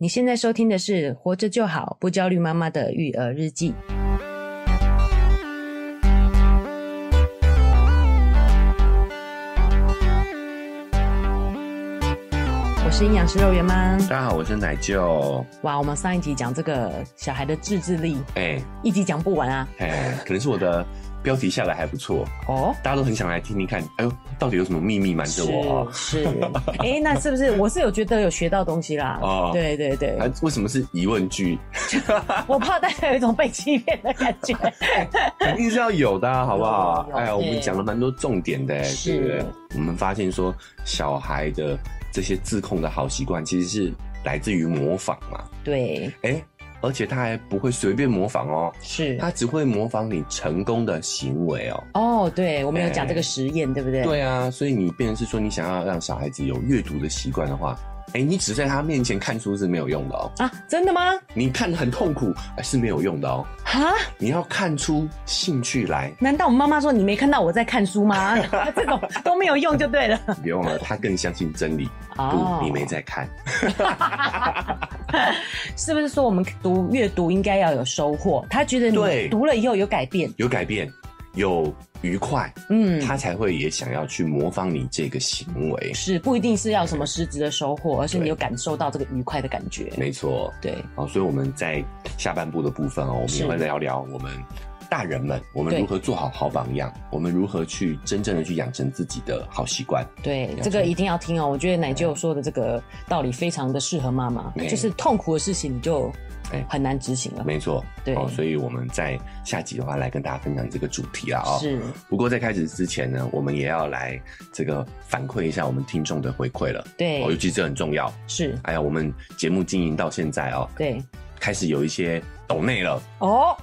你现在收听的是《活着就好，不焦虑妈妈的育儿日记》。我是营养师肉圆妈，大家好，我是奶舅。哇，我们上一集讲这个小孩的自制力，哎、欸，一集讲不完啊。哎、欸，可能是我的。标题下来还不错哦，大家都很想来听听看。哎呦，到底有什么秘密瞒着我啊？是，哎、欸，那是不是我是有觉得有学到东西啦？哦，对对对。啊，为什么是疑问句？我怕大家有一种被欺骗的感觉。肯定是要有的、啊，好不好？哎呀，我们讲了蛮多重点的，是？我们发现说，小孩的这些自控的好习惯，其实是来自于模仿嘛。对，哎、欸。而且他还不会随便模仿哦，是他只会模仿你成功的行为哦。哦，对，我们有讲这个实验，欸、对不对？对啊，所以你变成是说，你想要让小孩子有阅读的习惯的话。哎、欸，你只在他面前看书是没有用的哦、喔。啊，真的吗？你看很痛苦，是没有用的哦、喔。哈，你要看出兴趣来。难道我妈妈说你没看到我在看书吗？这种都没有用就对了。别忘了，他更相信真理。哦，你没在看。是不是说我们读阅读应该要有收获？他觉得你读了以后有改变，有改变。有愉快，嗯，他才会也想要去模仿你这个行为，是不一定是要什么实质的收获，而是你有感受到这个愉快的感觉。没错，对，好，所以我们在下半部的部分哦，我们也会聊聊我们大人们，我们如何做好好榜样，我们如何去真正的去养成自己的好习惯。对，这个一定要听哦。我觉得奶舅说的这个道理非常的适合妈妈，就是痛苦的事情你就。哎，很难执行了。没错，对，哦，所以我们在下集的话来跟大家分享这个主题了啊。是。不过在开始之前呢，我们也要来这个反馈一下我们听众的回馈了。对，哦，尤其这很重要。是。哎呀，我们节目经营到现在哦，对，开始有一些抖内了。哦。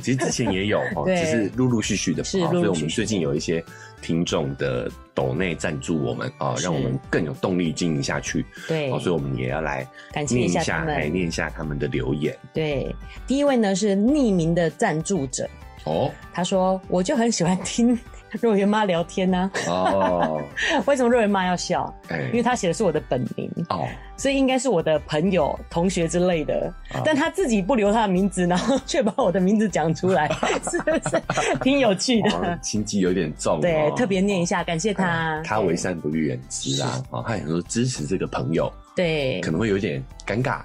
其实之前也有 哦，只是陆陆续续的。是。所以我们最近有一些听众的。抖内赞助我们啊，让我们更有动力经营下去。对，所以我们也要来感念一下，来念一下他们的留言。对，第一位呢是匿名的赞助者哦，他说我就很喜欢听肉圆妈聊天呢。哦，为什么肉圆妈要笑？因为她写的是我的本名哦。所以应该是我的朋友、同学之类的，啊、但她自己不留她的名字，然后却把我的名字讲出来，是不是 挺有趣的？心机有点重，对，特别念一下，感谢他。他为善不欲人知啊，啊，他很多支持这个朋友，对，可能会有点尴尬，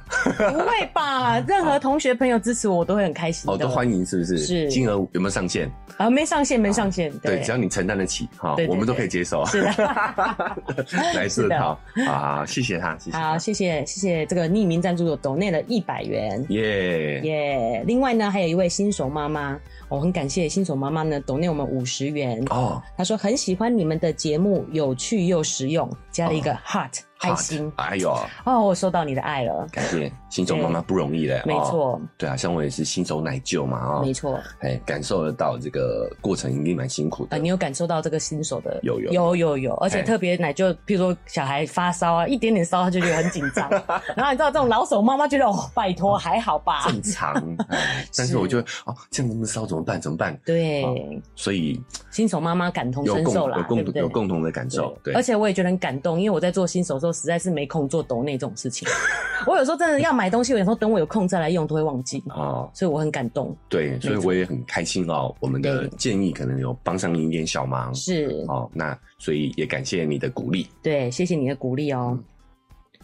不会吧？任何同学朋友支持我我都会很开心，哦，都欢迎，是不是？是，金额有没有上限？啊，没上限，没上限，对，只要你承担得起，哈，我们都可以接受，是的，来 是的，好，啊，谢谢他，谢谢。好谢谢谢谢这个匿名赞助的抖内了一百元，耶。耶！另外呢，还有一位新手妈妈，我很感谢新手妈妈呢抖内我们五十元。哦。她说很喜欢你们的节目，有趣又实用，加了一个 heart。爱心，哎呦，哦，我收到你的爱了，感谢新手妈妈不容易嘞，没错，对啊，像我也是新手奶舅嘛，啊，没错，哎，感受得到这个过程一定蛮辛苦的，你有感受到这个新手的？有有有。有有，而且特别奶舅，譬如说小孩发烧啊，一点点烧他就觉得很紧张，然后你知道这种老手妈妈觉得哦，拜托还好吧，正常，但是我就哦，这样那么烧怎么办？怎么办？对，所以新手妈妈感同身受啦，有共有共同的感受，对，而且我也觉得很感动，因为我在做新手的时候实在是没空。做抖内这种事情，我有时候真的要买东西，我有时候等我有空再来用，都会忘记哦，所以我很感动。对，所以我也很开心哦。我们的建议可能有帮上您一点小忙，是哦。那所以也感谢你的鼓励，对，谢谢你的鼓励哦。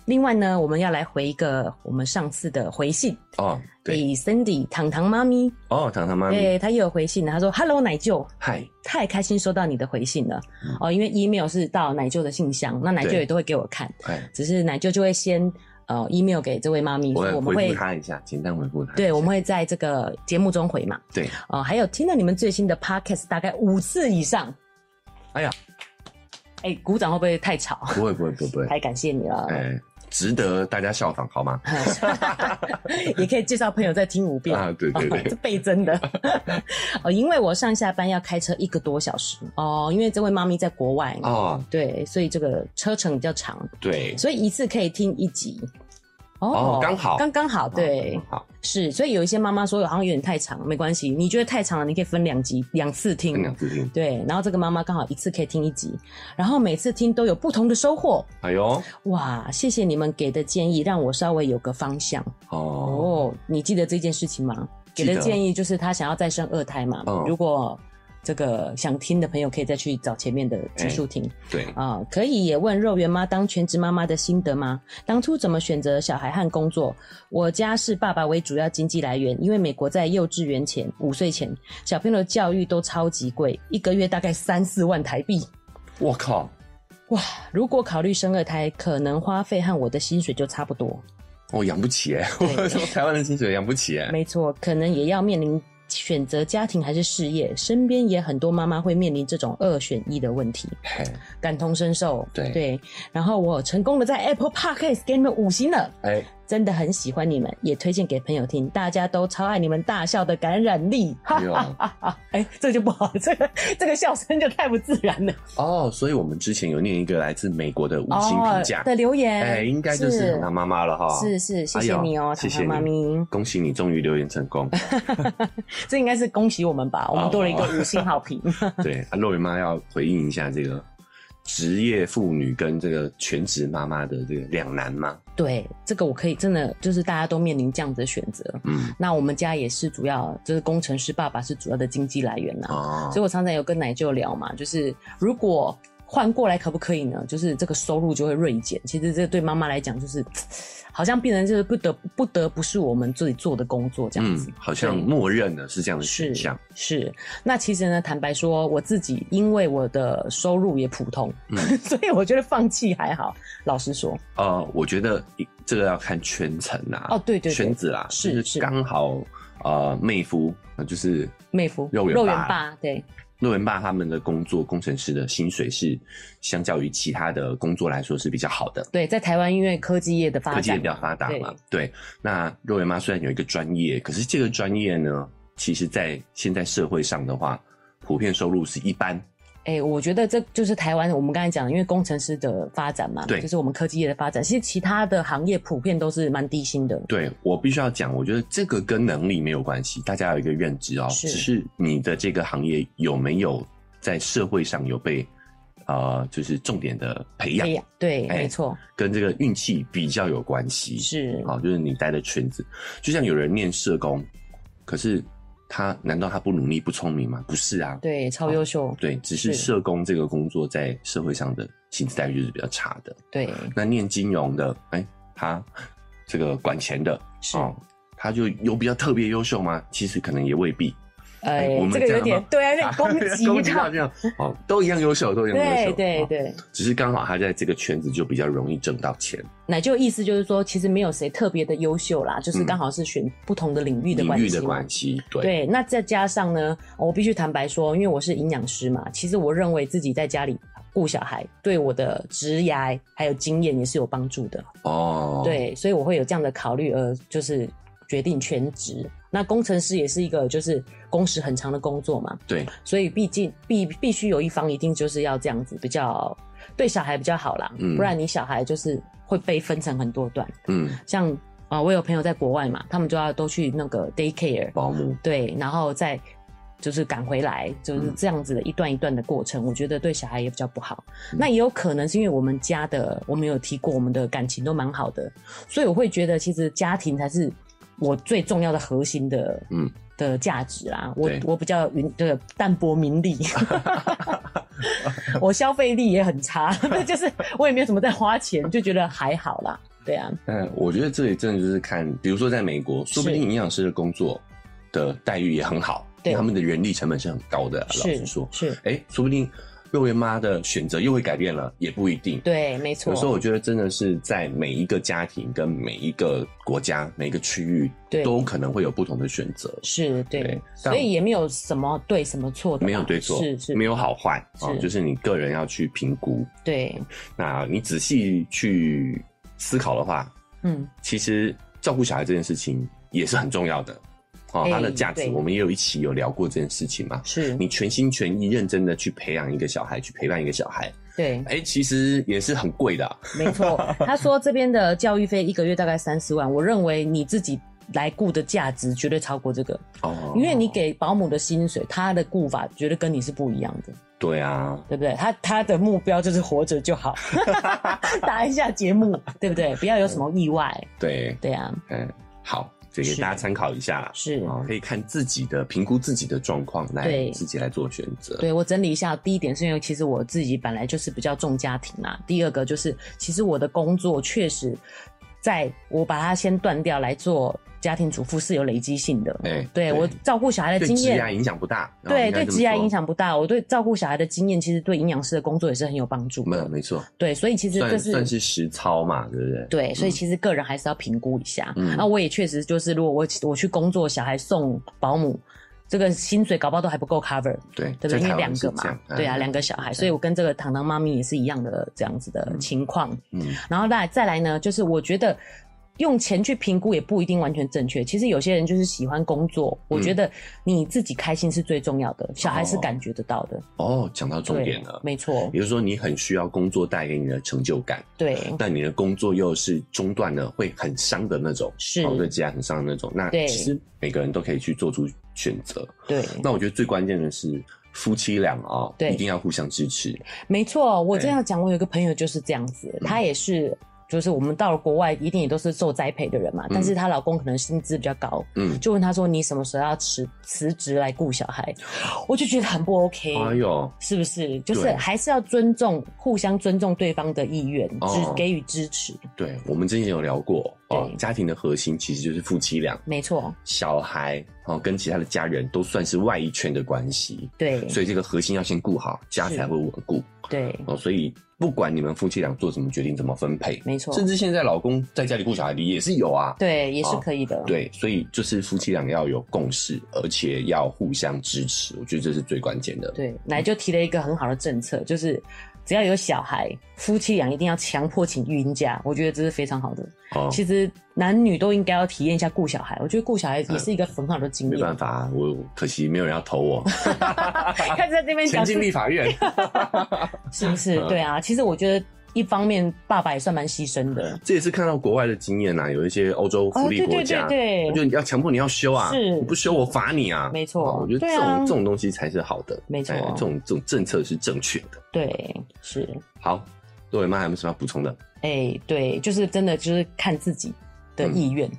另外呢，我们要来回一个我们上次的回信。哦，给，Cindy 糖糖妈咪。哦，糖糖妈咪，对，她又有回信，她说：“Hello，奶舅，嗨，太开心收到你的回信了。哦，因为 email 是到奶舅的信箱，那奶舅也都会给我看，只是奶舅就会先呃 email 给这位妈咪，我们会回复她一下，简单回复她，对，我们会在这个节目中回嘛，对，哦，还有听了你们最新的 podcast 大概五次以上，哎呀，哎，鼓掌会不会太吵？不会，不会，不会，太感谢你了，哎。”值得大家效仿，好吗？也可以介绍朋友再听五遍啊！对对对，这倍增的 哦。因为我上下班要开车一个多小时哦，因为这位妈咪在国外哦，对，所以这个车程比较长，对，所以一次可以听一集。哦，刚好，刚刚好，对，好是，所以有一些妈妈说好像有点太长，没关系，你觉得太长了，你可以分两集两次听，分两次听，对，然后这个妈妈刚好一次可以听一集，然后每次听都有不同的收获。哎呦，哇，谢谢你们给的建议，让我稍微有个方向。哦，哦，你记得这件事情吗？给的建议就是她想要再生二胎嘛，嗯、如果。这个想听的朋友可以再去找前面的技术听。对啊、呃，可以也问肉圆妈当全职妈妈的心得吗？当初怎么选择小孩和工作？我家是爸爸为主要经济来源，因为美国在幼稚园前五岁前小朋友的教育都超级贵，一个月大概三四万台币。我靠！哇，如果考虑生二胎，可能花费和我的薪水就差不多。我、哦、养不起哎，我说 台湾的薪水养不起哎。没错，可能也要面临。选择家庭还是事业，身边也很多妈妈会面临这种二选一的问题，感同身受。对对，然后我成功的在 Apple Podcast 给你们五星了。哎。真的很喜欢你们，也推荐给朋友听，大家都超爱你们大笑的感染力。哈哈哈哈！哎，这就不好，这个这个笑声就太不自然了。哦，所以我们之前有念一个来自美国的五星评价、哦、的留言，哎，应该就是糖糖妈妈了哈。是是，谢谢你哦，糖糖妈咪，恭喜你终于留言成功。这应该是恭喜我们吧？我们多了一个五星好评。哦、对，啊，肉圆妈要回应一下这个。职业妇女跟这个全职妈妈的这个两难吗？对，这个我可以真的就是大家都面临这样子的选择。嗯，那我们家也是主要就是工程师，爸爸是主要的经济来源呐。哦，所以我常常有跟奶舅聊嘛，就是如果换过来可不可以呢？就是这个收入就会锐减。其实这对妈妈来讲就是。好像变成就是不得不得不是我们自己做的工作这样子，嗯、好像默认的是这样的选项。是，那其实呢，坦白说，我自己因为我的收入也普通，嗯、所以我觉得放弃还好。老实说，呃，我觉得这个要看圈层啊。哦，对对，对，圈子啦，是是刚好呃，妹夫就是妹夫肉圆肉圆爸，对。肉圆爸他们的工作，工程师的薪水是相较于其他的工作来说是比较好的。对，在台湾因为科技业的发展，科技业比较发达嘛。对，对，那肉圆妈虽然有一个专业，可是这个专业呢，其实在现在社会上的话，普遍收入是一般。哎、欸，我觉得这就是台湾我们刚才讲的，因为工程师的发展嘛，对，就是我们科技业的发展。其实其他的行业普遍都是蛮低薪的。对，我必须要讲，我觉得这个跟能力没有关系，大家有一个认知哦，是，只是你的这个行业有没有在社会上有被呃，就是重点的培养？对，欸、没错，跟这个运气比较有关系。是，好，就是你待的圈子，就像有人念社工，可是。他难道他不努力不聪明吗？不是啊，对，超优秀。对，只是社工这个工作在社会上的薪资待遇就是比较差的。对，那念金融的，哎、欸，他这个管钱的，是、哦，他就有比较特别优秀吗？其实可能也未必。哎、这个有点对啊，有点 攻击攻击到这样哦，都一样优秀，都一样优秀，对对对，只是刚好他在这个圈子就比较容易挣到钱。那就意思就是说，其实没有谁特别的优秀啦，就是刚好是选不同的领域的关系、领域的关系。对对，那再加上呢，我必须坦白说，因为我是营养师嘛，其实我认为自己在家里顾小孩，对我的职涯还有经验也是有帮助的哦。对，所以我会有这样的考虑，而就是决定全职。那工程师也是一个就是工时很长的工作嘛，对，所以毕竟必必须有一方一定就是要这样子比较对小孩比较好啦，嗯，不然你小孩就是会被分成很多段，嗯，像啊、呃，我有朋友在国外嘛，他们就要都去那个 daycare 保姆，对，然后再就是赶回来，就是这样子的一段一段的过程，嗯、我觉得对小孩也比较不好。嗯、那也有可能是因为我们家的，我们有提过我们的感情都蛮好的，所以我会觉得其实家庭才是。我最重要的核心的嗯。的价值啦，我我比较云这个淡泊名利，我消费力也很差，就是我也没有什么在花钱，就觉得还好啦，对啊。嗯，我觉得这里真的就是看，比如说在美国，说不定营养师的工作的待遇也很好，对，他们的人力成本是很高的，老实说，是。哎、欸，说不定。肉圆妈的选择又会改变了，也不一定。对，没错。有时候我觉得真的是在每一个家庭、跟每一个国家、每一个区域，对都可能会有不同的选择。是，对。对，所以也没有什么对什么错的，没有对错，是是，没有好坏啊，就是你个人要去评估。对，那你仔细去思考的话，嗯，其实照顾小孩这件事情也是很重要的。哦，它的价值，欸、我们也有一起有聊过这件事情嘛？是你全心全意、认真的去培养一个小孩，去陪伴一个小孩，对，哎、欸，其实也是很贵的、啊。没错，他说这边的教育费一个月大概三十万，我认为你自己来雇的价值绝对超过这个哦，因为你给保姆的薪水，他的雇法绝对跟你是不一样的。对啊，对不对？他他的目标就是活着就好，打一下节目，对不对？不要有什么意外。对对啊，嗯，好，这给大家参考一下，是可以看自己的评估自己的状况，来自己来做选择。对，我整理一下，第一点是因为其实我自己本来就是比较重家庭啦，第二个就是其实我的工作确实在我把它先断掉来做。家庭主妇是有累积性的，欸、对，对我照顾小孩的经验，对职业影响不大。对，对职业影响不大。我对照顾小孩的经验，其实对营养师的工作也是很有帮助。没有，没错。对，所以其实这是算是实操嘛，对不对？对，所以其实个人还是要评估一下。嗯，那我也确实就是，如果我我去工作，小孩送保姆，这个薪水搞不好都还不够 cover。对，对不对？因为两个嘛，对啊，两个小孩，所以我跟这个糖糖妈咪也是一样的这样子的情况。嗯，然后再再来呢，就是我觉得。用钱去评估也不一定完全正确。其实有些人就是喜欢工作，嗯、我觉得你自己开心是最重要的，小孩是感觉得到的。哦，讲到重点了，没错。比如说你很需要工作带给你的成就感，对。但你的工作又是中断了会很伤的那种，是，对自己很伤的那种。那其实每个人都可以去做出选择。对。那我觉得最关键的是夫妻俩啊、一定要互相支持。没错，我这样讲，我有一个朋友就是这样子，他也是。就是我们到了国外，一定也都是受栽培的人嘛。嗯、但是她老公可能薪资比较高，嗯，就问她说：“你什么时候要辞辞职来顾小孩？”我就觉得很不 OK。哎呦，是不是？就是还是要尊重，互相尊重对方的意愿，只、哦、给予支持。对，我们之前有聊过哦，家庭的核心其实就是夫妻俩，没错。小孩哦，跟其他的家人都算是外一圈的关系，对。所以这个核心要先顾好，家才会稳固。对哦，所以。不管你们夫妻俩做什么决定，怎么分配，没错，甚至现在老公在家里顾小孩，也是有啊，对，也是可以的。哦、对，所以就是夫妻俩要有共识，而且要互相支持，我觉得这是最关键的。对，奶就提了一个很好的政策，就是。只要有小孩，夫妻俩一定要强迫请育婴假，我觉得这是非常好的。哦，其实男女都应该要体验一下顾小孩，我觉得顾小孩也是一个很好的经验。没办法，我可惜没有人要投我。看在这边讲，前进立法院，是不是？对啊，其实我觉得。一方面，爸爸也算蛮牺牲的。这也是看到国外的经验呐，有一些欧洲福利国家，对，就要强迫你要修啊，是，你不修我罚你啊，没错。我觉得这种这种东西才是好的，没错，这种这种政策是正确的。对，是。好，各位妈还有没有什么要补充的？哎，对，就是真的就是看自己的意愿，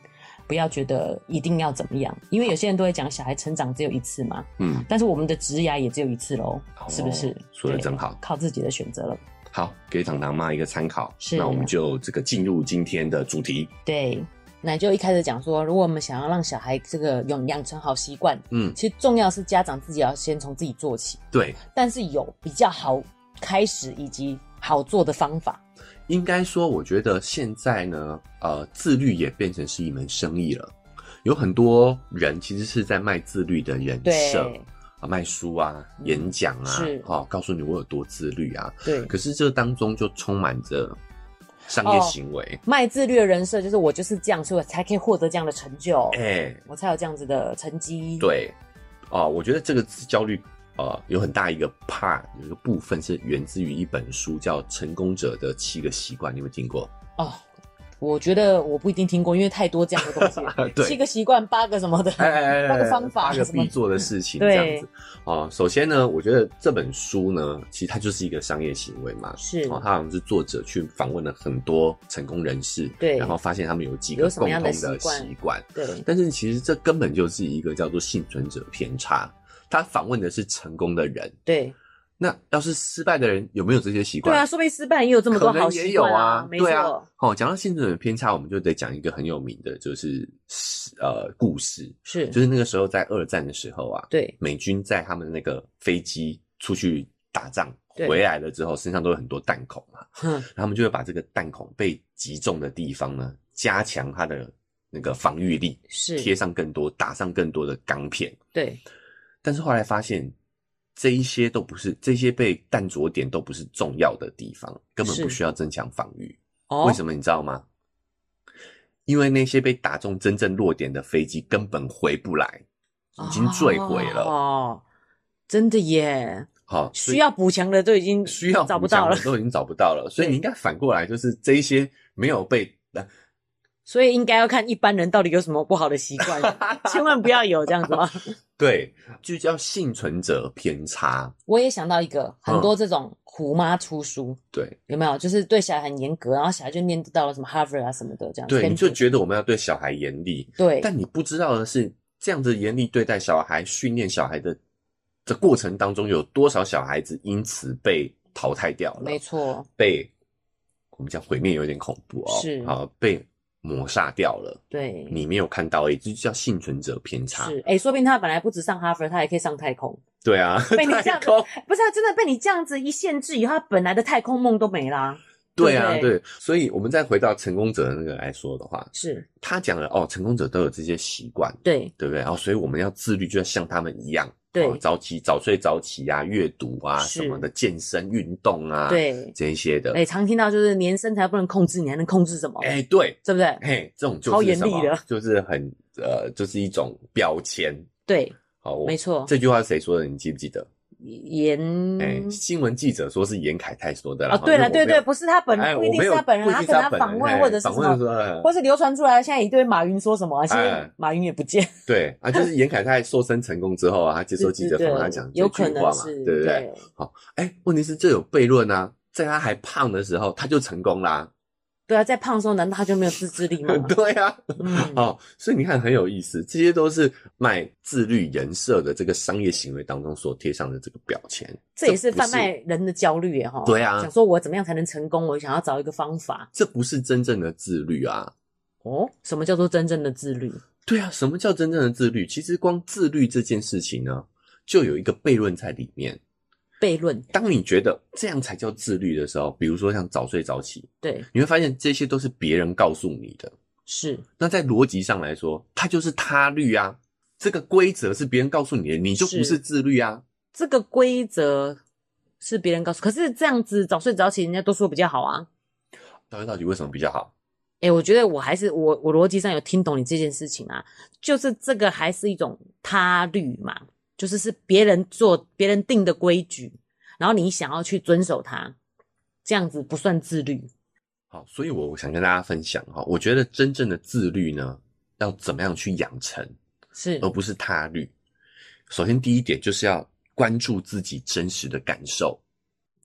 不要觉得一定要怎么样，因为有些人都会讲小孩成长只有一次嘛，嗯，但是我们的职涯也只有一次喽，是不是？说的真好，靠自己的选择了。好，给糖糖妈一个参考。是，那我们就这个进入今天的主题。对，那就一开始讲说，如果我们想要让小孩这个养养成好习惯，嗯，其实重要是家长自己要先从自己做起。对，但是有比较好开始以及好做的方法。应该说，我觉得现在呢，呃，自律也变成是一门生意了。有很多人其实是在卖自律的人设。啊，卖书啊，演讲啊，是，好，告诉你我有多自律啊。对。可是这当中就充满着商业行为。哦、卖自律的人设就是我就是这样，所以我才可以获得这样的成就。哎、欸，我才有这样子的成绩。对。哦，我觉得这个焦虑，呃，有很大一个 part，有一个部分是源自于一本书，叫《成功者的七个习惯》，你有没有听过？哦。我觉得我不一定听过，因为太多这样的东西。对，七个习惯，八个什么的，哎哎哎哎 八个方法，八个必做的事情，这样子。哦，首先呢，我觉得这本书呢，其实它就是一个商业行为嘛。是。哦，它好像是作者去访问了很多成功人士，对，然后发现他们有几个共同的习惯。对。但是其实这根本就是一个叫做幸存者偏差。他访问的是成功的人。对。那要是失败的人有没有这些习惯？对啊，说不定失败也有这么多好习惯啊。也有啊，没错。哦，讲到幸存的偏差，我们就得讲一个很有名的，就是呃故事，是就是那个时候在二战的时候啊，对，美军在他们那个飞机出去打仗回来了之后，身上都有很多弹孔嘛，嗯，然后他们就会把这个弹孔被击中的地方呢，加强它的那个防御力，是贴上更多，打上更多的钢片，对。但是后来发现。这一些都不是，这些被弹着点都不是重要的地方，根本不需要增强防御。哦，为什么你知道吗？因为那些被打中真正落点的飞机根本回不来，已经坠毁了。哦，真的耶！好，需要补强的都已经需要找不到了，都已经找不到了。所以你应该反过来，就是这一些没有被。所以应该要看一般人到底有什么不好的习惯，千万不要有这样子吗？对，就叫幸存者偏差。我也想到一个，很多这种虎妈出书，对、嗯，有没有？就是对小孩很严格，然后小孩就念到了什么哈佛啊什么的这样。对，你就觉得我们要对小孩严厉，对。但你不知道的是，这样子严厉对待小孩、训练小孩的这过程当中，有多少小孩子因此被淘汰掉了？没错，被我们讲毁灭有点恐怖哦，是啊，被。抹杀掉了，对，你没有看到，也就叫幸存者偏差。是，哎、欸，说不定他本来不止上哈佛，他也可以上太空。对啊，被你这样子，不是啊，真的被你这样子一限制以后，他本来的太空梦都没啦。对啊，对，对，所以我们再回到成功者的那个来说的话，是他讲了哦，成功者都有这些习惯，对，对不对？然后，所以我们要自律，就要像他们一样。对，早起早睡早起啊，阅读啊什么的，健身运动啊，对这一些的。哎，常听到就是连身材不能控制，你还能控制什么？哎，对，对不对？嘿，这种就是超严厉的，就是很呃，就是一种标签。对，好，没错。这句话是谁说的？你记不记得？严哎，新闻记者说是严凯泰说的啦。哦，对了，对对，不是他本人，不一定是他本人，他可能他访问或者是什么，或是流传出来。现在一堆马云说什么，现在马云也不见。对啊，就是严凯泰瘦身成功之后啊，他接受记者访问，他讲有可能嘛，对不对？好，哎，问题是这有悖论啊，在他还胖的时候，他就成功啦。对啊，在胖的时候，难道他就没有自制力吗？对啊，嗯，哦，所以你看很有意思，这些都是卖自律人设的这个商业行为当中所贴上的这个标签。这也是贩卖人的焦虑耶，哈。对啊，想说我怎么样才能成功？我想要找一个方法。这不是真正的自律啊！哦，什么叫做真正的自律？对啊，什么叫真正的自律？其实光自律这件事情呢，就有一个悖论在里面。悖论。当你觉得这样才叫自律的时候，比如说像早睡早起，对，你会发现这些都是别人告诉你的。是。那在逻辑上来说，它就是他律啊。这个规则是别人告诉你的，你就不是自律啊。这个规则是别人告诉，可是这样子早睡早起，人家都说比较好啊。早睡早起为什么比较好？哎、欸、我觉得我还是我我逻辑上有听懂你这件事情啊，就是这个还是一种他律嘛。就是是别人做别人定的规矩，然后你想要去遵守它，这样子不算自律。好，所以我想跟大家分享哈，我觉得真正的自律呢，要怎么样去养成，是而不是他律。首先第一点就是要关注自己真实的感受，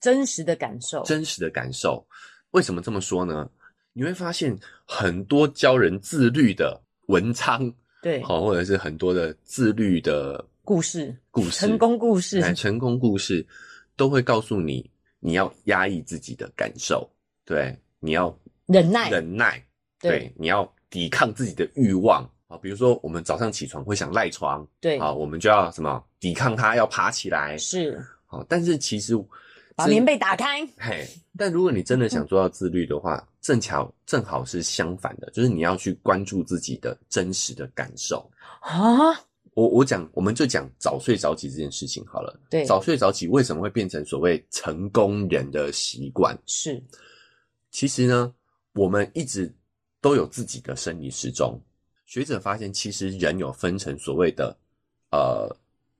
真实的感受，真实的感受。为什么这么说呢？你会发现很多教人自律的文章，对，好，或者是很多的自律的。故事，故事，成功故事，成功故事都会告诉你，你要压抑自己的感受，对，你要忍耐，忍耐，对，对，你要抵抗自己的欲望。啊。比如说，我们早上起床会想赖床，对，啊，我们就要什么？抵抗它，要爬起来，是，好，但是其实把棉被打开，嘿，但如果你真的想做到自律的话，正巧正好是相反的，就是你要去关注自己的真实的感受。啊。我我讲，我们就讲早睡早起这件事情好了。对，早睡早起为什么会变成所谓成功人的习惯？是，其实呢，我们一直都有自己的生理时钟。学者发现，其实人有分成所谓的呃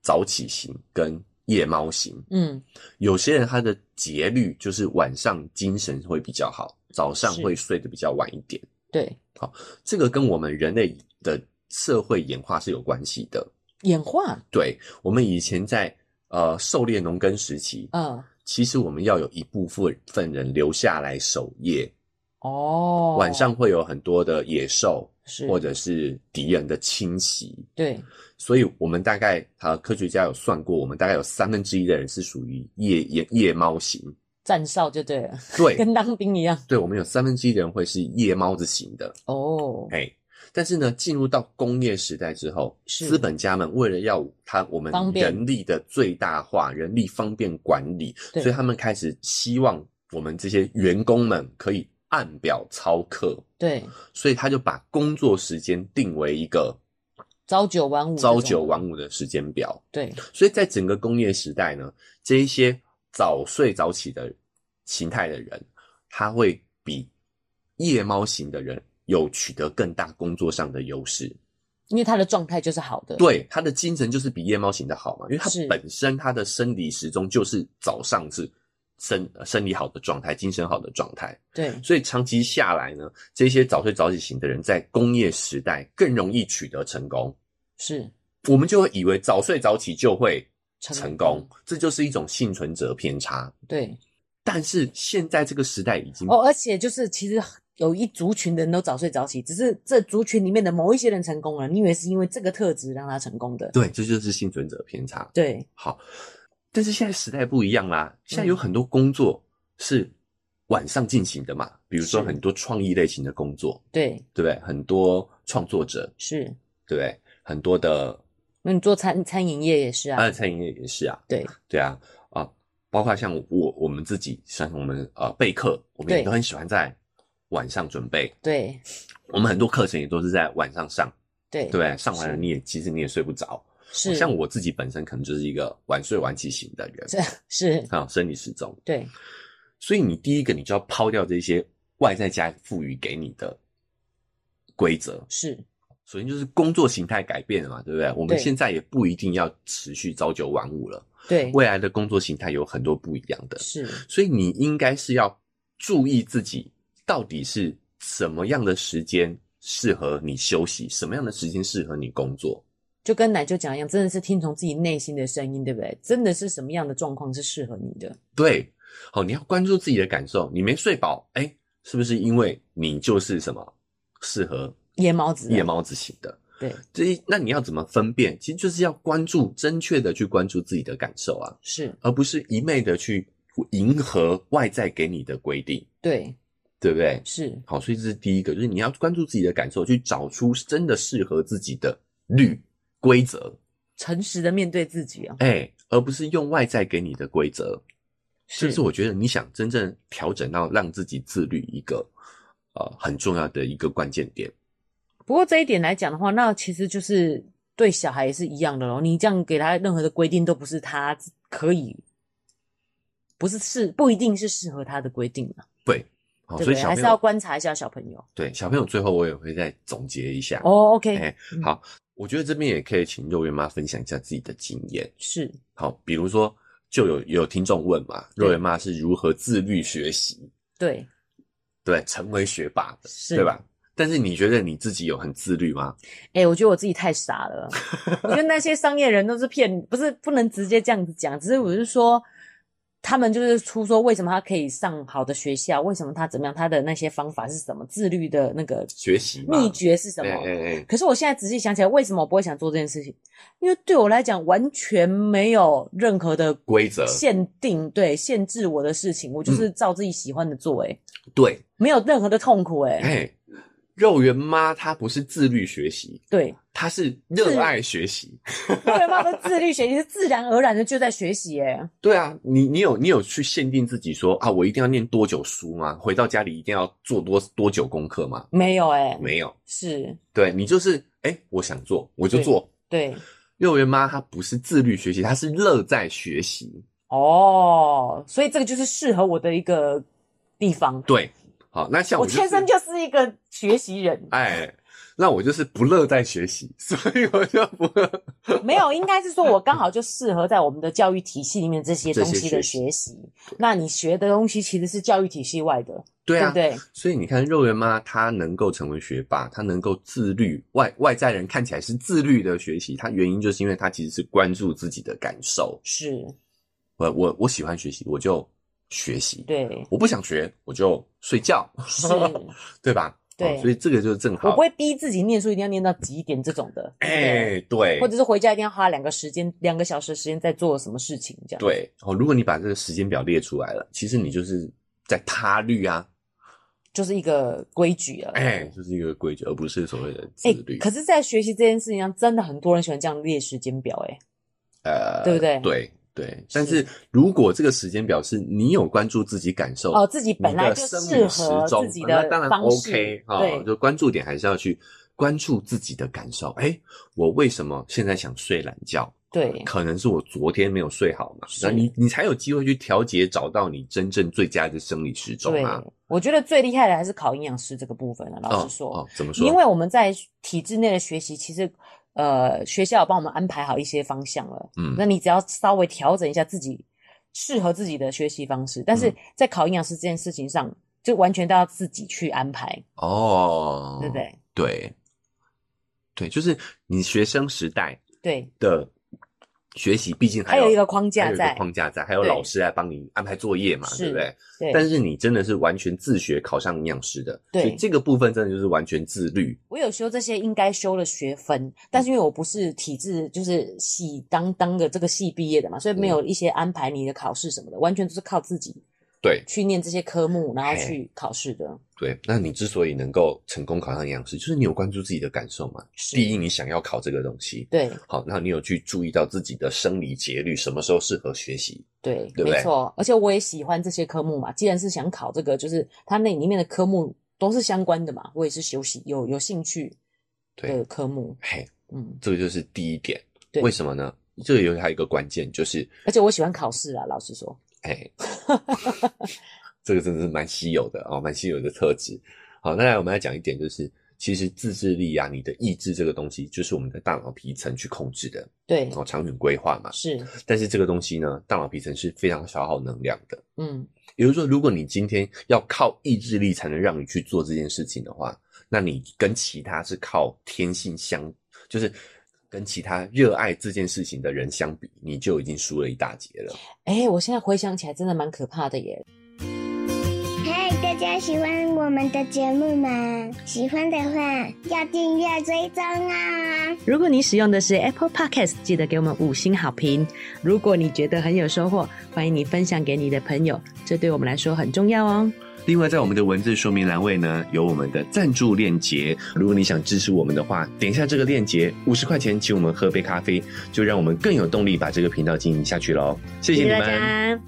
早起型跟夜猫型。嗯，有些人他的节律就是晚上精神会比较好，早上会睡得比较晚一点。对，好，这个跟我们人类的。社会演化是有关系的，演化。对，我们以前在呃狩猎农耕时期，嗯，其实我们要有一部分份人留下来守夜，哦，晚上会有很多的野兽，是或者是敌人的侵袭，对，所以我们大概啊科学家有算过，我们大概有三分之一的人是属于夜夜夜猫型，站哨就对了，对，跟当兵一样，对，我们有三分之一的人会是夜猫子型的，哦，哎。但是呢，进入到工业时代之后，资本家们为了要他我们人力的最大化，人力方便管理，所以他们开始希望我们这些员工们可以按表操课。对，所以他就把工作时间定为一个朝九晚五、朝九晚五的时间表。对，所以在整个工业时代呢，这一些早睡早起的形态的人，他会比夜猫型的人。有取得更大工作上的优势，因为他的状态就是好的，对，他的精神就是比夜猫型的好嘛，因为他本身他的生理时钟就是早上是生生理好的状态，精神好的状态，对，所以长期下来呢，这些早睡早起型的人在工业时代更容易取得成功，是，我们就会以为早睡早起就会成功，这就是一种幸存者偏差，对，但是现在这个时代已经哦，而且就是其实。有一族群的人都早睡早起，只是这族群里面的某一些人成功了。你以为是因为这个特质让他成功的？对，这就是幸存者偏差。对，好，但是现在时代不一样啦，现在有很多工作是晚上进行的嘛，嗯、比如说很多创意类型的工作，对，对不对？很多创作者是，对不对？很多的，那你做餐餐饮业也是啊，啊，餐饮业也是啊，对，对啊，啊，包括像我我们自己，像我们呃备课，我们也都很喜欢在。晚上准备，对，我们很多课程也都是在晚上上，对。对，上完了你也其实你也睡不着，是。像我自己本身可能就是一个晚睡晚起型的人，是是。啊，生理时钟，对，所以你第一个你就要抛掉这些外在家赋予给你的规则，是，首先就是工作形态改变了嘛，对不对？我们现在也不一定要持续朝九晚五了，对，未来的工作形态有很多不一样的，是，所以你应该是要注意自己。到底是什么样的时间适合你休息？什么样的时间适合你工作？就跟奶就讲一样，真的是听从自己内心的声音，对不对？真的是什么样的状况是适合你的？对，好，你要关注自己的感受。你没睡饱，哎，是不是因为你就是什么适合夜猫子？夜猫子型的？对，这一那你要怎么分辨？其实就是要关注，正确的去关注自己的感受啊，是，而不是一昧的去迎合外在给你的规定。对。对不对？是，好，所以这是第一个，就是你要关注自己的感受，去找出真的适合自己的律规则，诚实的面对自己啊，哎，而不是用外在给你的规则。这是我觉得你想真正调整到让自己自律一个呃很重要的一个关键点。不过这一点来讲的话，那其实就是对小孩也是一样的咯。你这样给他任何的规定，都不是他可以，不是适不一定是适合他的规定嘛？对。对，所以还是要观察一下小朋友。对，小朋友最后我也会再总结一下。哦，OK，欸，好，我觉得这边也可以请肉圆妈分享一下自己的经验。是，好，比如说就有有听众问嘛，肉圆妈是如何自律学习？对，对，成为学霸的，是对吧？但是你觉得你自己有很自律吗？哎，欸，我觉得我自己太傻了。我觉得那些商业人都是骗，不是不能直接这样子讲，只是我是说。他们就是出说，为什么他可以上好的学校？为什么他怎么样？他的那些方法是什么？自律的那个学习秘诀是什么？欸欸欸。可是我现在仔细想起来，为什么我不会想做这件事情？因为对我来讲，完全没有任何的规则限定，对，限制我的事情，我就是照自己喜欢的做，欸。哎，对，没有任何的痛苦，欸，哎。肉圆妈她不是自律学习，对，她是热爱学习。肉圆妈的自律学习是自然而然的就在学习，哎，对啊，你你有你有去限定自己说啊，我一定要念多久书吗？回到家里一定要做多多久功课吗？没有，哎，没有，是，对你就是哎、欸，我想做我就做，对。对肉圆妈她不是自律学习，她是乐在学习。哦，所以这个就是适合我的一个地方，对。好，那像我，就是，我天生就是一个学习人，哎，那我就是不乐在学习，所以我就不乐。没有，应该是说我刚好就适合在我们的教育体系里面这些东西的学习。那你学的东西其实是教育体系外的，对啊，对？所以你看肉圆妈，她能够成为学霸，她能够自律，外外在人看起来是自律的学习，她原因就是因为她其实是关注自己的感受。是，我我我喜欢学习，我就。学习，对，我不想学，我就睡觉，是，对吧？对，哦，所以这个就是正好。我不会逼自己念书，一定要念到几点这种的。哎，欸，对，或者是回家一定要花两个时间，两个小时的时间在做什么事情，这样。对，哦，如果你把这个时间表列出来了，其实你就是在他律啊，就是一个规矩啊，哎，就是一个规矩，而不是所谓的自律。欸，可是，在学习这件事情上，真的很多人喜欢这样列时间表，欸，哎，呃，对不对？对。对，但是如果这个时间表是你有关注自己感受哦，自己本来就适合自己的那当然 OK 啊，对，就关注点还是要去关注自己的感受。哎，我为什么现在想睡懒觉？对，可能是我昨天没有睡好嘛，那你你才有机会去调节，找到你真正最佳的生理时钟啊。我觉得最厉害的还是考营养师这个部分了。老实说，怎么说？因为我们在体制内的学习，其实呃，学校有帮我们安排好一些方向了。嗯，那你只要稍微调整一下自己适合自己的学习方式，但是在考营养师这件事情上，就完全都要自己去安排。哦，对不对？对，对，就是你学生时代对的。学习毕竟还有，还有一个框架在，框架在，还有老师来帮你安排作业嘛，对不对？对。但是你真的是完全自学考上营养师的，对。所以这个部分真的就是完全自律。我有修这些应该修的学分，但是因为我不是体制，就是系当当的这个系毕业的嘛，所以没有一些安排你的考试什么的，嗯、完全都是靠自己。对，去念这些科目，然后去考试的。对，那你之所以能够成功考上营养师，就是你有关注自己的感受嘛？第一，你想要考这个东西。对。好，那你有去注意到自己的生理节律，什么时候适合学习？对，对不对？没错。而且我也喜欢这些科目嘛。既然是想考这个，就是它那里面的科目都是相关的嘛。我也是休息有有兴趣的科目。嘿，嗯，这个就是第一点。对。为什么呢？这个有还有一个关键就是，而且我喜欢考试啊，老实说。哎，这个真的是蛮稀有的哦，蛮稀有的特质。好，那来我们来讲一点，就是其实自制力啊，你的意志这个东西，就是我们的大脑皮层去控制的。对，哦，长远规划嘛。是。但是这个东西呢，大脑皮层是非常消耗能量的。嗯。也就是说，如果你今天要靠意志力才能让你去做这件事情的话，那你跟其他是靠天性相，就是。跟其他热爱这件事情的人相比，你就已经输了一大截了。哎、欸，我现在回想起来，真的蛮可怕的耶。嗨，大家喜欢我们的节目吗？喜欢的话要订阅追踪啊！如果你使用的是 Apple Podcast，记得给我们五星好评。如果你觉得很有收获，欢迎你分享给你的朋友，这对我们来说很重要哦。另外，在我们的文字说明栏位呢，有我们的赞助链接。如果你想支持我们的话，点一下这个链接，五十块钱请我们喝杯咖啡，就让我们更有动力把这个频道经营下去喽。谢谢你们。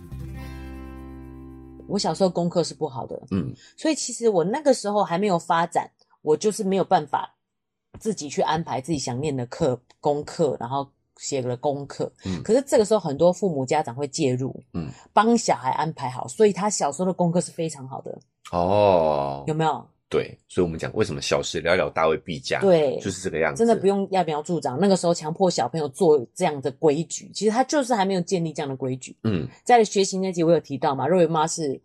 我小时候功课是不好的，嗯，所以其实我那个时候还没有发展，我就是没有办法自己去安排自己想念的课功课，然后。写了功课，嗯，可是这个时候很多父母家长会介入，嗯，帮小孩安排好，所以他小时候的功课是非常好的。哦，有没有？对，所以我们讲为什么小事了了，大未必佳，对，就是这个样子。真的不用揠苗助长。那个时候强迫小朋友做这样的规矩，其实他就是还没有建立这样的规矩。嗯，在学习那集我有提到嘛，肉圆妈是。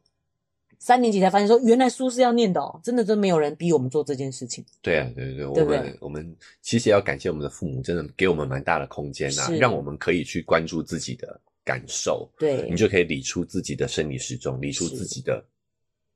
三年级才发现说，原来书是要念的哦，真的真没有人逼我们做这件事情。对啊，对对对，我们我们其实也要感谢我们的父母，真的给我们蛮大的空间呐，让我们可以去关注自己的感受。对，你就可以理出自己的生理时钟，理出自己的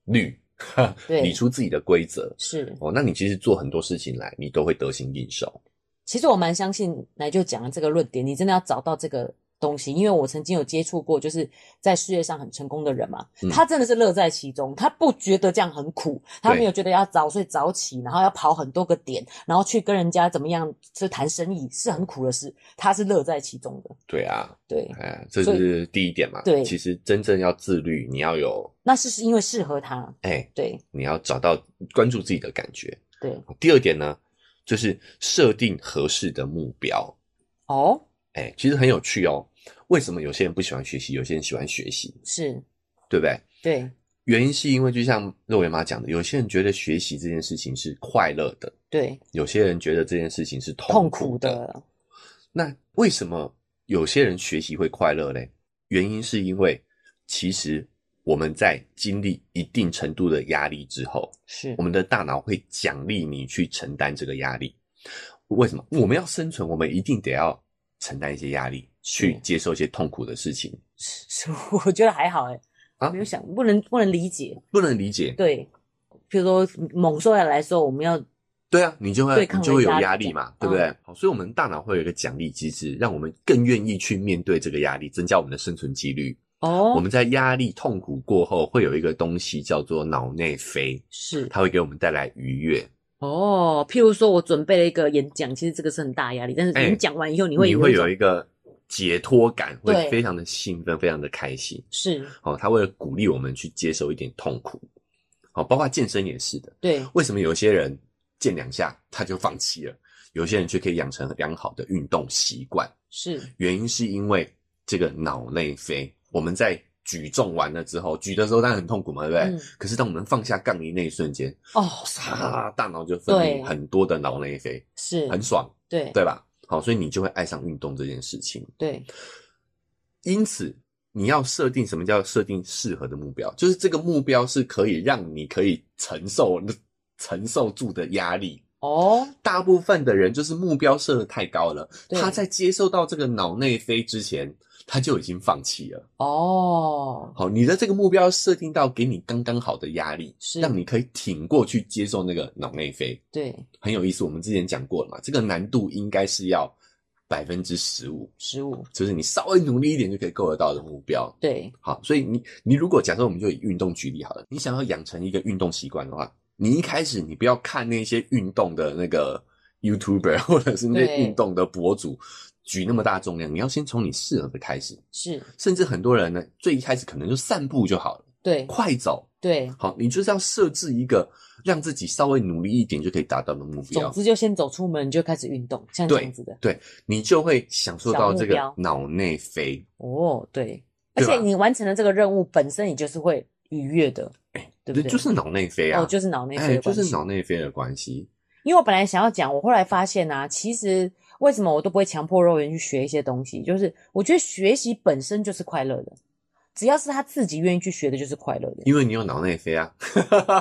律，对，理出自己的规则。是哦，那你其实做很多事情来，你都会得心应手。其实我蛮相信来就讲的这个论点，你真的要找到这个。东西，因为我曾经有接触过，就是在事业上很成功的人嘛，嗯、他真的是乐在其中，他不觉得这样很苦，他没有觉得要早睡早起，然后要跑很多个点，然后去跟人家怎么样去谈生意是很苦的事，他是乐在其中的。对啊，对，哎，这是第一点嘛。对，其实真正要自律，你要有，那是是因为适合他。哎，对，你要找到关注自己的感觉。对，第二点呢，就是设定合适的目标。哦，哎，其实很有趣哦。为什么有些人不喜欢学习，有些人喜欢学习？是，对不对？对，原因是因为就像肉圆妈讲的，有些人觉得学习这件事情是快乐的，对；有些人觉得这件事情是痛苦的。痛苦的。那为什么有些人学习会快乐嘞？原因是因为其实我们在经历一定程度的压力之后，是我们的大脑会奖励你去承担这个压力。为什么？我们要生存，我们一定得要承担一些压力。去接受一些痛苦的事情，是我觉得还好哎，啊，没有想不能不能理解，不能理解，对，比如说猛兽要来说，我们要对啊，你就会你就会有压力嘛，对不对？好，所以我们大脑会有一个奖励机制，让我们更愿意去面对这个压力，增加我们的生存几率。哦，我们在压力痛苦过后，会有一个东西叫做脑内啡，是它会给我们带来愉悦。哦，譬如说我准备了一个演讲，其实这个是很大压力，但是演讲完以后，你会你会有一个。解脱感会非常的兴奋，非常的开心。是哦，他为了鼓励我们去接受一点痛苦，哦，包括健身也是的。对，为什么有些人健两下他就放弃了，有些人却可以养成良好的运动习惯？是，原因是因为这个脑内啡，我们在举重完了之后，举的时候当然很痛苦嘛，对不对？嗯、可是当我们放下杠铃那一瞬间，哦，啊，大脑就分泌很多的脑内啡，是很爽，对对吧？好，所以你就会爱上运动这件事情。对，因此你要设定什么叫设定适合的目标，就是这个目标是可以让你可以承受承受住的压力。哦，大部分的人就是目标设的太高了，他在接受到这个脑内啡之前，他就已经放弃了。哦，好，你的这个目标设定到给你刚刚好的压力，是让你可以挺过去接受那个脑内啡。对，很有意思。我们之前讲过了嘛，这个难度应该是要百分之十五，十五，就是你稍微努力一点就可以够得到的目标。对，好，所以你你如果假设我们就以运动举例好了，你想要养成一个运动习惯的话。你一开始，你不要看那些运动的那个 YouTuber 或者是那些运动的博主举那么大重量，你要先从你适合的开始。是，甚至很多人呢，最一开始可能就散步就好了。对，快走。对，好，你就是要设置一个让自己稍微努力一点就可以达到的目标。总之，就先走出门，你就开始运动，像这样子的。对，对，你就会享受到这个脑内啡。哦，对，而且你完成了这个任务本身，你就是会愉悦的。对不对？就是脑内啡啊！哦，就是脑内啡的关系，就是脑内啡的关系。因为我本来想要讲，我后来发现啊，其实为什么我都不会强迫肉圆去学一些东西，就是我觉得学习本身就是快乐的，只要是他自己愿意去学的，就是快乐的。因为你有脑内啡啊，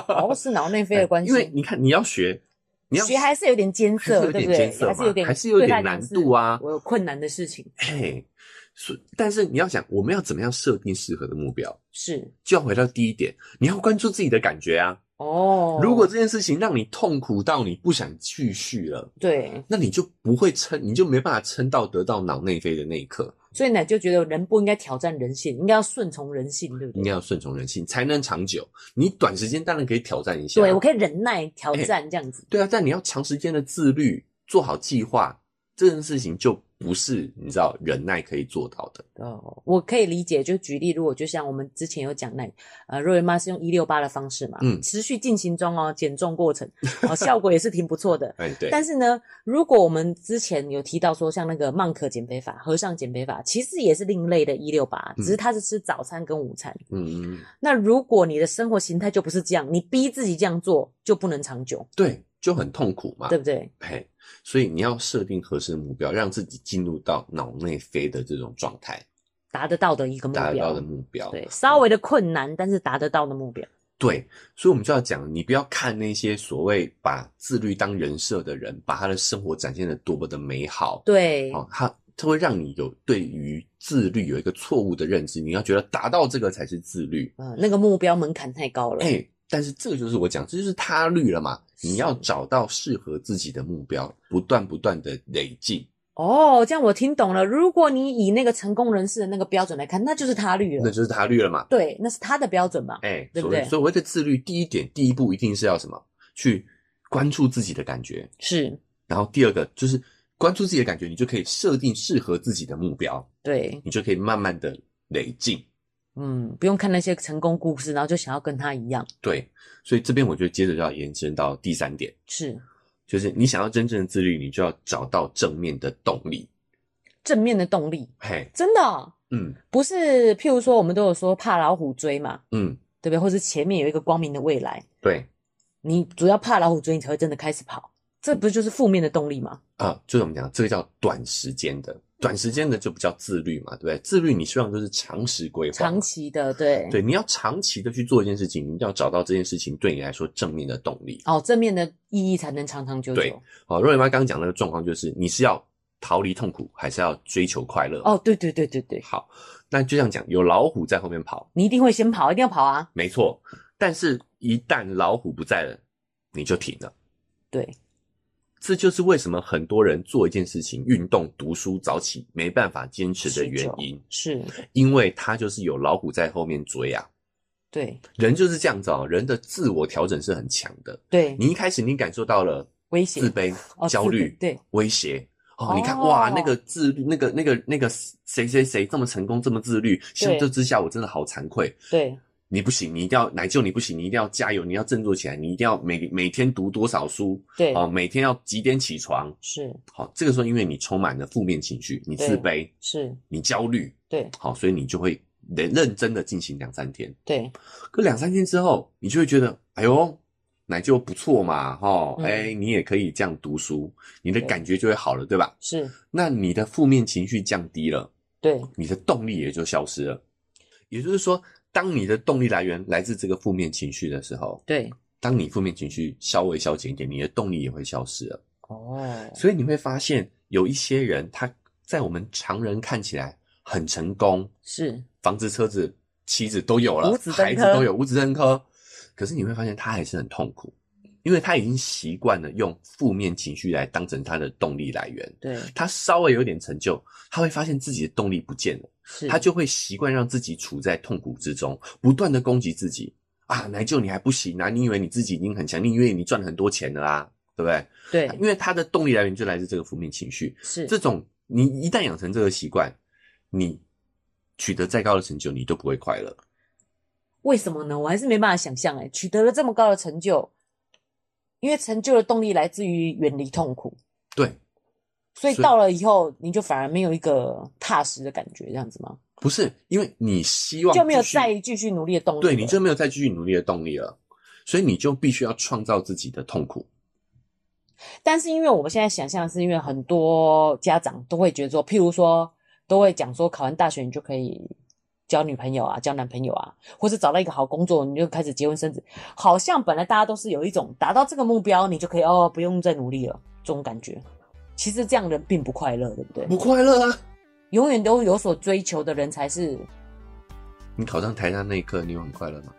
哦，是脑内啡的 关系。因为你看，你要学，你要学还是有点艰涩，对不对？还是有点，还是有点难度啊。我有困难的事情。嘿。所，但是你要想，我们要怎么样设定适合的目标？是，就要回到第一点，你要关注自己的感觉啊。哦，如果这件事情让你痛苦到你不想继续了，对，那你就不会撑，你就没办法撑到得到脑内啡的那一刻。所以呢，就觉得人不应该挑战人性，应该要顺从人性，对不对？应该要顺从人性才能长久。你短时间当然可以挑战一下，对，我可以忍耐挑战这样子。对啊，但你要长时间的自律，做好计划，这件事情就。不是你知道忍耐可以做到的哦，我可以理解。就举例，如果就像我们之前有讲那，呃，肉圆妈是用一六八的方式嘛，嗯，持续进行中哦，减重过程，哦，效果也是挺不错的。哎，对。但是呢，如果我们之前有提到说，像那个曼可减肥法、和尚减肥法，其实也是另类的一六八，只是它是吃早餐跟午餐。嗯嗯。那如果你的生活形态就不是这样，你逼自己这样做，就不能长久。对，就很痛苦嘛，对不对？嘿。所以你要设定合适的目标，让自己进入到脑内飞的这种状态，达得到的一个目标，达得到的目标，对，稍微的困难，嗯、但是达得到的目标。对，所以我们就要讲，你不要看那些所谓把自律当人设的人，把他的生活展现的多么的美好。对，哦，他他会让你有对于自律有一个错误的认知，你要觉得达到这个才是自律。嗯，那个目标门槛太高了。哎。但是这个就是我讲，这就是他律了嘛。你要找到适合自己的目标，不断不断的累进。哦，这样我听懂了。如果你以那个成功人士的那个标准来看，那就是他律了。那就是他律了嘛。对，那是他的标准嘛。哎、欸，对不对？所谓的自律，第一点，第一步一定是要什么？去关注自己的感觉。是。然后第二个就是关注自己的感觉，你就可以设定适合自己的目标。对。你就可以慢慢的累进。嗯，不用看那些成功故事，然后就想要跟他一样。对，所以这边我觉得接着就要延伸到第三点，是，就是你想要真正的自律，你就要找到正面的动力。正面的动力，嘿，真的哦，嗯，不是，譬如说我们都有说怕老虎追嘛，嗯，对不对？或是前面有一个光明的未来，对，你主要怕老虎追，你才会真的开始跑，这不就是负面的动力吗？啊，就是我们讲？这个叫短时间的。短时间的就不叫自律嘛，对不对？自律你希望就是长时规划，长期的，对对，你要长期的去做一件事情，你要找到这件事情对你来说正面的动力哦，正面的意义才能长长久久。对，好，肉圆妈刚刚讲那个状况就是，你是要逃离痛苦，还是要追求快乐？哦，对对对对对。好，那就这样讲，有老虎在后面跑，你一定会先跑，一定要跑啊。没错，但是一旦老虎不在了，你就停了。对。这就是为什么很多人做一件事情，运动、读书、早起，没办法坚持的原因，是因为他就是有老虎在后面追啊。对，人就是这样子哦，人的自我调整是很强的。对，你一开始你感受到了威胁、自卑、焦虑，对，威胁哦，你看哇，那个自律，那个那个那个谁谁谁这么成功，这么自律，相较之下我真的好惭愧。对。你不行，你一定要奶舅，你不行，你一定要加油，你要振作起来，你一定要每每天读多少书，对，哦，每天要几点起床，是，好，这个时候因为你充满了负面情绪，你自卑，是，你焦虑，对，好，所以你就会得认真的进行两三天。对，可两三天之后，你就会觉得，哎呦，奶就不错嘛，哈，哎、嗯欸，你也可以这样读书，你的感觉就会好了，对，对吧？是。那你的负面情绪降低了，对，你的动力也就消失了。也就是说，当你的动力来源来自这个负面情绪的时候，对，当你负面情绪稍微消减一点，你的动力也会消失了。哦，所以你会发现有一些人他。在我们常人看起来很成功，是房子、车子、妻子都有了，孩子都有，五子登科。可是你会发现他还是很痛苦，因为他已经习惯了用负面情绪来当成他的动力来源。对，他稍微有点成就，他会发现自己的动力不见了，是他就会习惯让自己处在痛苦之中，不断的攻击自己啊！来救你还不行啊？你以为你自己已经很强？你以为你赚了很多钱了啊？对不对？对，因为他的动力来源就来自这个负面情绪，是这种。你一旦养成这个习惯，你取得再高的成就，你都不会快乐。为什么呢？我还是没办法想象哎，取得了这么高的成就，因为成就的动力来自于远离痛苦。对，所以到了以后，你就反而没有一个踏实的感觉，这样子吗？不是，因为你希望就没有再继续努力的动力，对，你就没有再继续努力的动力了，所以你就必须要创造自己的痛苦。但是因为我们现在想象，是因为很多家长都会觉得说，譬如说，都会讲说，考完大学你就可以交女朋友啊，交男朋友啊，或是找到一个好工作，你就开始结婚生子。好像本来大家都是有一种达到这个目标，你就可以哦，不用再努力了这种感觉。其实这样的人并不快乐，对不对？不快乐啊！永远都有所追求的人才是。你考上台大那一刻，你有很快乐吗？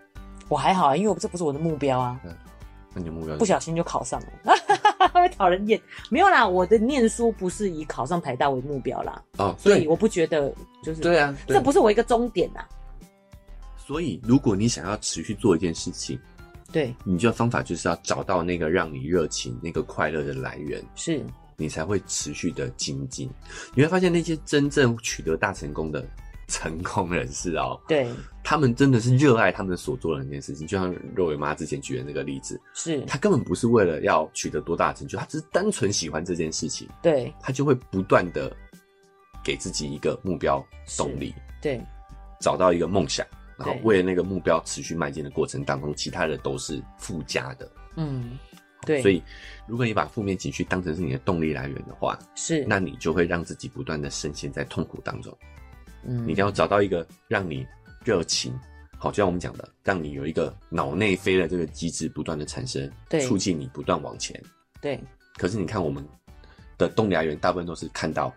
我还好啊，因为这不是我的目标啊。嗯那你的目标？不小心就考上了。会讨人厌，没有啦。我的念书不是以考上台大为目标啦。哦，所以我不觉得就是对啊，这不是我一个终点呐。所以，如果你想要持续做一件事情，对，你就方法就是要找到那个让你热情、那个快乐的来源，是你才会持续的精进。你会发现那些真正取得大成功的。成功人士哦，对，他们真的是热爱他们所做的那件事情，就像肉圆妈之前举的那个例子，是。他根本不是为了要取得多大的成就，他只是单纯喜欢这件事情，对，他就会不断的给自己一个目标动力，对，找到一个梦想，然后为了那个目标持续迈进的过程当中，其他的都是附加的，嗯，对，所以如果你把负面情绪当成是你的动力来源的话，是，那你就会让自己不断的深陷在痛苦当中。嗯，你一定要找到一个让你热情，好，就像我们讲的，让你有一个脑内啡的这个机制不断的产生，对，促进你不断往前。对。可是你看，我们的动力来源大部分都是看到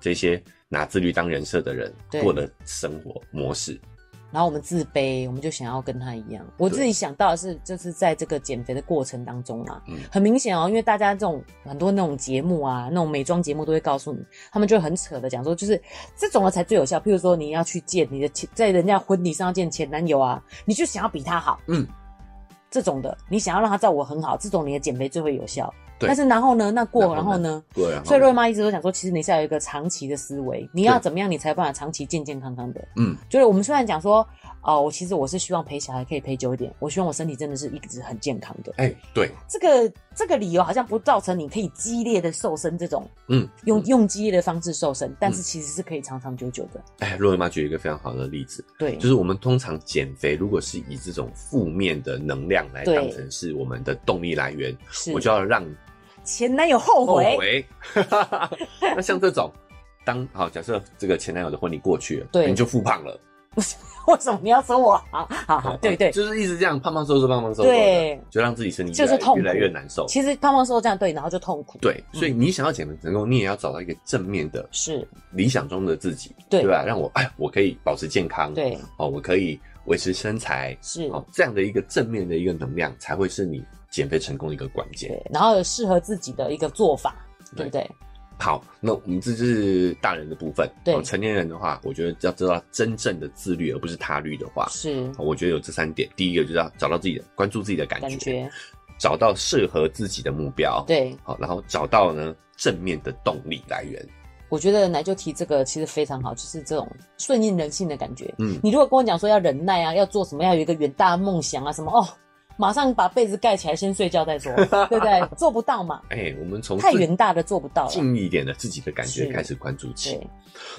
这些拿自律当人设的人过的生活模式。然后我们自卑，我们就想要跟他一样。我自己想到的是，就是在这个减肥的过程当中啊，嗯，很明显哦，因为大家这种很多那种节目啊，那种美妆节目都会告诉你，他们就很扯的讲说，就是这种的才最有效。譬如说，你要去见你的前，在人家婚礼上要见前男友啊，你就想要比他好，嗯，这种的，你想要让他照顾很好，这种你的减肥最会有效。对，但是然后呢？那过然后呢？对啊。所以肉圆妈一直都讲说，其实你是要有一个长期的思维，你要怎么样，你才有办法长期健健康康的。嗯，就是我们虽然讲说，哦，我其实我是希望陪小孩可以陪久一点，我希望我身体真的是一直很健康的。哎、欸，对，这个这个理由好像不造成你可以激烈的瘦身这种，嗯，用用激烈的方式瘦身，但是其实是可以长长久久的。哎，肉圆妈举一个非常好的例子，对，就是我们通常减肥，如果是以这种负面的能量来当成是我们的动力来源，是我就要让。前男友后悔，后悔 那像这种，当好假设这个前男友的婚礼过去了，对，你就复胖了。为什么你要说我？好好好，对对，就是一直这样胖胖瘦瘦胖胖瘦瘦，对，就让自己身体就是痛，越来越难受。其实胖胖瘦瘦这样对，然后就痛苦。对，所以你想要减肥成功，你也要找到一个正面的，是理想中的自己，对对吧？让我哎，我可以保持健康，对，哦，我可以维持身材，是哦，这样的一个正面的一个能量，才会是你减肥成功的一个关键。对，然后有适合自己的一个做法，对不对？好，那我们这就是大人的部分。对，成年人的话，我觉得要知道真正的自律，而不是他律的话，是。我觉得有这三点：第一个就是要找到自己的，关注自己的感觉，感觉找到适合自己的目标。对，好，然后找到呢正面的动力来源。我觉得奶就提这个其实非常好，就是这种顺应人性的感觉。嗯，你如果跟我讲说要忍耐啊，要做什么，要有一个远大的梦想啊，什么哦。马上把被子盖起来，先睡觉再说，对不对？做不到嘛？哎、欸，我们从太远大的做不到，近一点的自己的感觉开始关注起。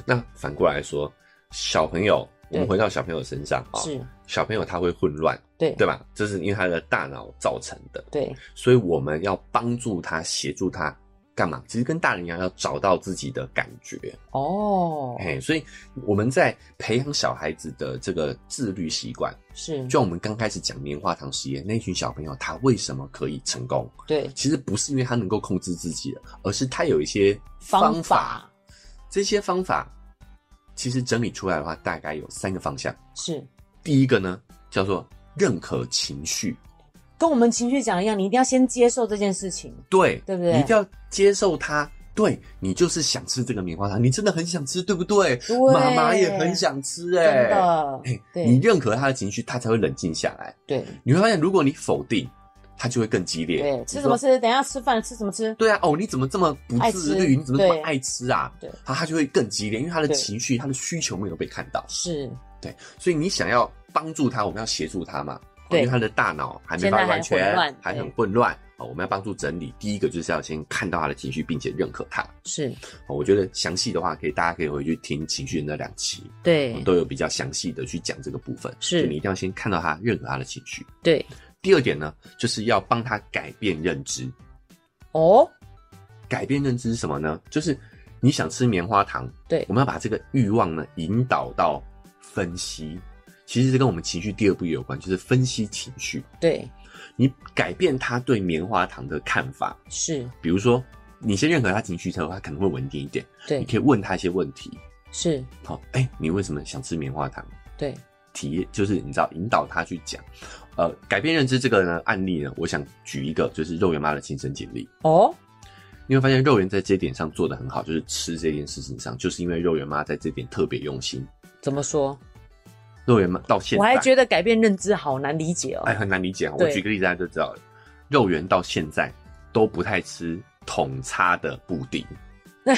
那反过来说，小朋友我们回到小朋友身上啊，是小朋友他会混乱，对对吧？这是因为他的大脑造成的，对，所以我们要帮助他，协助他。干嘛？其实跟大人一样，要找到自己的感觉哦。嘿，所以我们在培养小孩子的这个自律习惯，是就像我们刚开始讲棉花糖实验，那群小朋友他为什么可以成功？对，其实不是因为他能够控制自己的，而是他有一些方法。方法这些方法其实整理出来的话，大概有三个方向。是第一个呢，叫做认可情绪。跟我们情绪讲一样，你一定要先接受这件事情，对，对不对？你一定要接受它，对，你就是想吃这个棉花糖，你真的很想吃，对不对？对，妈妈也很想吃，欸，哎，真的，哎，对，你认可他的情绪，他才会冷静下来。对，你会发现，如果你否定，他就会更激烈。对，吃什么吃？等一下吃饭吃什么吃？对啊，哦，你怎么这么不自律？你怎么这么爱吃啊？对，他他就会更激烈，因为他的情绪、他的需求没有被看到。是，对，所以你想要帮助他，我们要协助他嘛。对，因为他的大脑还没完全，还，很混乱。哦，我们要帮助整理。第一个就是要先看到他的情绪，并且认可他。是，我觉得详细的话，可以大家可以回去听情绪的那两期，对，都有比较详细的去讲这个部分。是，你一定要先看到他，认可他的情绪。对，第二点呢，就是要帮他改变认知。哦，改变认知是什么呢？就是你想吃棉花糖，对，我们要把这个欲望呢引导到分析。其实是跟我们情绪第二步也有关，就是分析情绪。对，你改变他对棉花糖的看法是，比如说你先认可他情绪之后，他可能会稳定一点。对，你可以问他一些问题。是，好，哎、欸，你为什么想吃棉花糖？对，体验就是你知道引导他去讲。呃，改变认知这个呢案例呢，我想举一个就是肉圆妈的亲身经历。哦，你会发现肉圆在这点上做的很好，就是吃这件事情上，就是因为肉圆妈在这点特别用心。怎么说？肉圆妈到现在，我还觉得改变认知好难理解哦。哎，很难理解啊！我举个例子大家就知道了。肉圆到现在都不太吃桶叉的布丁。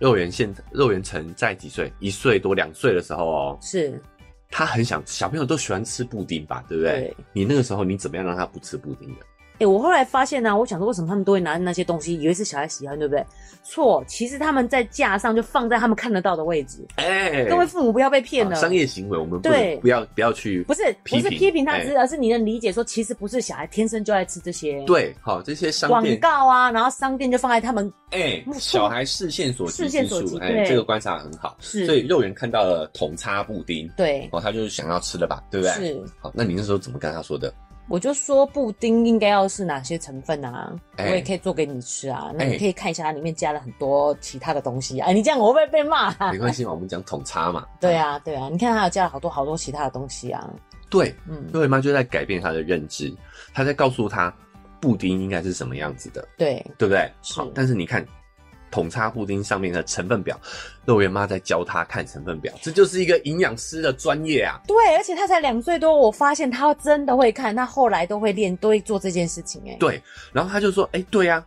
肉圆现在，肉圆曾在几岁？一岁多、两岁的时候哦，是他很想，小朋友都喜欢吃布丁吧？对不对？对。你那个时候你怎么样让他不吃布丁的？哎、欸，我后来发现呢、啊，我想说为什么他们都会拿那些东西，以为是小孩喜欢，对不对？错，其实他们在架上就放在他们看得到的位置。哎、欸，各位父母不要被骗了。商业行为，我们不对，不要不要去不是不是批评他吃，而是你能理解说，其实不是小孩天生就爱吃这些。对，好，这些商广告啊，然后商店就放在他们哎、欸，小孩视线所及之处。哎、欸，这个观察很好。是，所以肉圆看到了桶叉布丁，对，哦，他就是想要吃了吧，对不对？是。好，那你那时候怎么跟他说的？我就说布丁应该要是哪些成分啊？欸、我也可以做给你吃啊。那你可以看一下，它里面加了很多其他的东西。啊、欸，你这样我会不会被骂？没关系嘛，我们讲统差嘛。对啊，对啊，你看它有加了好多好多其他的东西啊。对，嗯，肉圆妈就在改变他的认知，他在告诉他布丁应该是什么样子的。对，对不对？好，但是你看。桶叉布丁上面的成分表，肉圆妈在教他看成分表，这就是一个营养师的专业啊。对，而且他才两岁多，我发现他真的会看，他后来都会练，都会做这件事情。哎，对，然后他就说：“哎、欸，对呀、啊，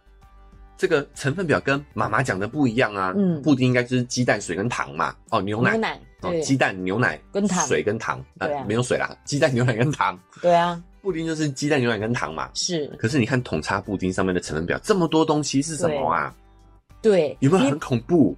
这个成分表跟妈妈讲的不一样啊。嗯，布丁应该就是鸡蛋、水跟糖嘛。哦，牛奶，牛奶，哦，鸡蛋、牛奶跟糖，水跟糖，对啊，没有水啦，鸡蛋、牛奶跟糖。对啊，布丁就是鸡蛋、牛奶跟糖嘛。是，可是你看桶叉布丁上面的成分表，这么多东西是什么啊？”对，有没有很恐怖？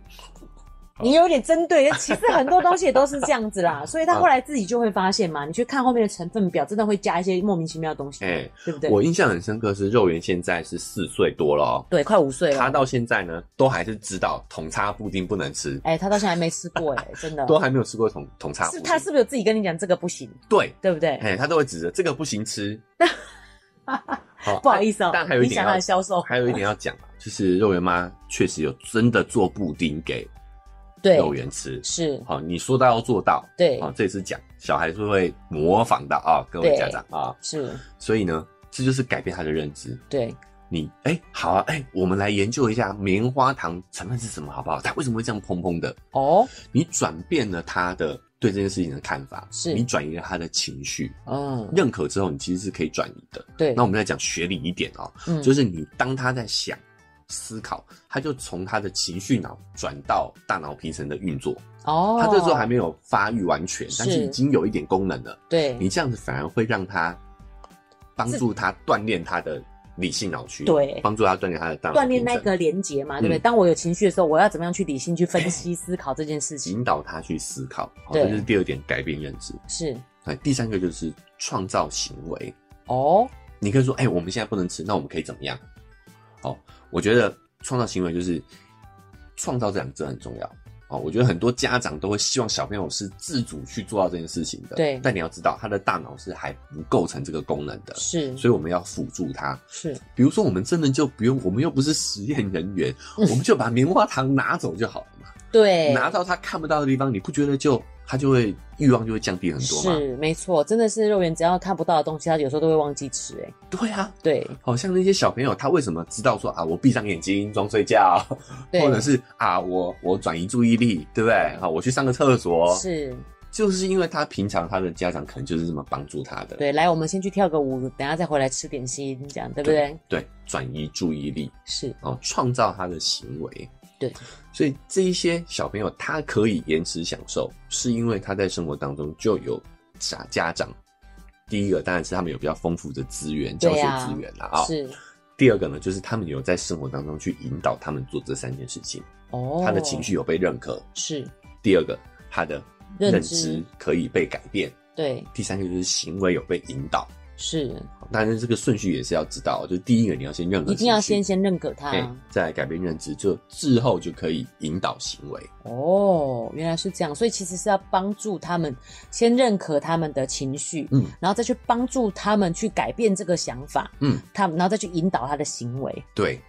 你，有点针对，其实很多东西也都是这样子啦，所以他后来自己就会发现嘛。你去看后面的成分表，真的会加一些莫名其妙的东西，哎、欸，对不对？我印象很深刻是肉圆现在是四岁多了哦，对，快五岁了。他到现在呢，都还是知道桶叉布丁不能吃。哎、欸，他到现在还没吃过、欸，哎，真的，都还没有吃过桶桶叉布丁。是他是不是有自己跟你讲这个不行？对，对不对？哎、欸，他都会指着这个不行吃。好，不好意思哦、喔，但还有一点要销售，还有一点要讲，就是肉圆妈确实有真的做布丁给肉圆吃，是。好，你说到要做到，对，好，这也是讲小孩是会模仿的啊，各位家长啊，是，所以呢，这就是改变他的认知，对，你哎、欸，好啊，哎、欸，我们来研究一下棉花糖成分是什么，好不好？它为什么会这样蓬蓬的？哦，你转变了他的。对这件事情的看法，是你转移了他的情绪，嗯，认可之后，你其实是可以转移的。对，那我们再讲学理一点哦，嗯，就是你当他在想、思考，他就从他的情绪脑转到大脑皮层的运作。哦，他这时候还没有发育完全，但是已经有一点功能了。对，你这样子反而会让他帮助他锻炼他的理性脑区，对，帮助他锻炼他的大脑，锻炼那个连接嘛，对不对？嗯、当我有情绪的时候，我要怎么样去理性去分析思考这件事情，引导他去思考，好，这是第二点，改变认知是。哎，第三个就是创造行为哦。你可以说，哎、欸，我们现在不能吃，那我们可以怎么样？好，我觉得创造行为就是创造这两个字很重要。哦，我觉得很多家长都会希望小朋友是自主去做到这件事情的。对。但你要知道，他的大脑是还不构成这个功能的。是。所以我们要辅助他。是。比如说，我们真的就不用，我们又不是实验人员，嗯、我们就把棉花糖拿走就好了嘛。对。拿到他看不到的地方，你不觉得就？他就会欲望就会降低很多嘛？是没错，真的是肉圆，只要看不到的东西，他有时候都会忘记吃。哎，对啊，对，好像那些小朋友，他为什么知道说啊，我闭上眼睛装睡觉，或者是啊，我我转移注意力，对不对？好，我去上个厕所，是，就是因为他平常他的家长可能就是这么帮助他的。对，来，我们先去跳个舞，等下再回来吃点心，这样对不对？对，转移注意力是哦，创造他的行为。对，所以这一些小朋友他可以延迟享受，是因为他在生活当中就有家家长。第一个当然是他们有比较丰富的资源，教学资源啦啊。是。第二个呢，就是他们有在生活当中去引导他们做这三件事情。哦。他的情绪有被认可。是。第二个，他的认知可以被改变。对。第三个就是行为有被引导。是，但是这个顺序也是要知道，就第一个你要先认可，一定要先先认可他，欸，再改变认知，就之后就可以引导行为。哦，原来是这样，所以其实是要帮助他们先认可他们的情绪，嗯，然后再去帮助他们去改变这个想法，嗯，他然后再去引导他的行为，对，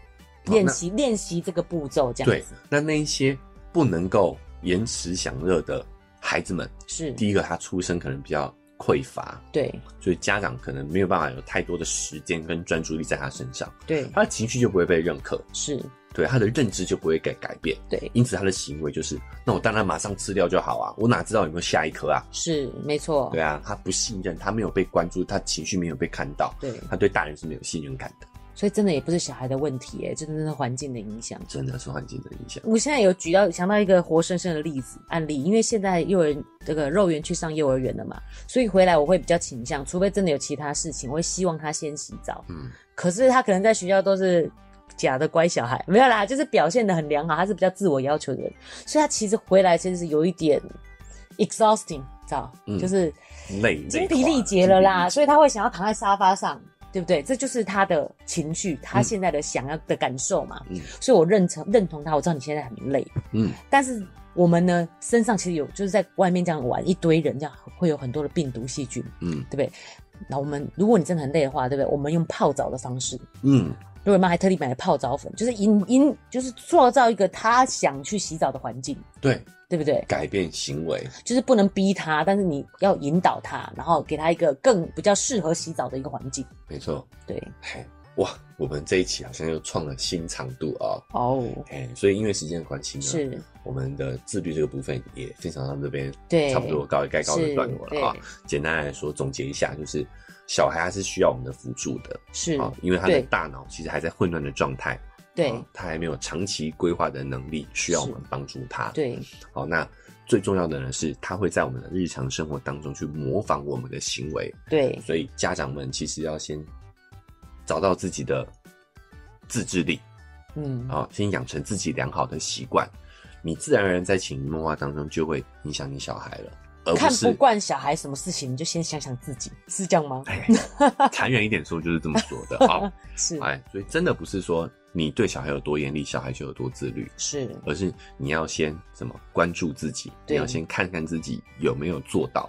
练习练习这个步骤，这样子。对，那那一些不能够延迟享乐的孩子们，是第一个，他出生可能比较。匮乏，对，所以家长可能没有办法有太多的时间跟专注力在他身上，对，他的情绪就不会被认可，是。对，他的认知就不会改改变，对，因此他的行为就是，那我当然马上吃掉就好啊，我哪知道有没有下一颗啊？是，没错，对啊，他不信任，他没有被关注，他情绪没有被看到，对，他对大人是没有信任感的。所以真的也不是小孩的问题，哎，真的是环境的影响，真的是环境的影响。我现在有举到想到一个活生生的例子案例，因为现在幼儿这个肉圆去上幼儿园了嘛，所以回来我会比较倾向，除非真的有其他事情，我会希望他先洗澡。嗯，可是他可能在学校都是假的乖小孩，没有啦，就是表现的很良好，他是比较自我要求的人，所以他其实回来其实是有一点 exhausting，知道？嗯，就是累，精疲力竭了啦，所以他会想要躺在沙发上。对不对？这就是他的情绪，他现在的想要的感受嘛。嗯，所以我认成认同他。我知道你现在很累，嗯，但是我们呢，身上其实有，就是在外面这样玩一堆人，这样会有很多的病毒细菌，嗯，对不对？那我们，如果你真的很累的话，对不对？我们用泡澡的方式，嗯，肉圆妈还特地买了泡澡粉，就是营营，就是塑造一个他想去洗澡的环境，对。对不对？改变行为就是不能逼他，但是你要引导他，然后给他一个更比较适合洗澡的一个环境。没错，对。哇，我们这一期好像又创了新长度啊！哦，哎，所以因为时间的关系呢，是我们的自律这个部分也分享到这边，对，差不多告一该告的段落了啊。简单来说，总结一下，就是小孩还是需要我们的辅助的，是啊，因为他的大脑其实还在混乱的状态。对、哦，他还没有长期规划的能力，需要我们帮助他。对，好，那最重要的呢是，他会在我们的日常生活当中去模仿我们的行为。对，所以家长们其实要先找到自己的自制力，嗯，哦，先养成自己良好的习惯，你自然而然在潜移默化当中就会影响你小孩了。而不看不惯小孩什么事情，你就先想想自己，是这样吗？哎，残忍一点说就是这么说的 啊。是，哎，所以真的不是说。你对小孩有多严厉，小孩就有多自律，是，而是你要先怎么关注自己，你要先看看自己有没有做到。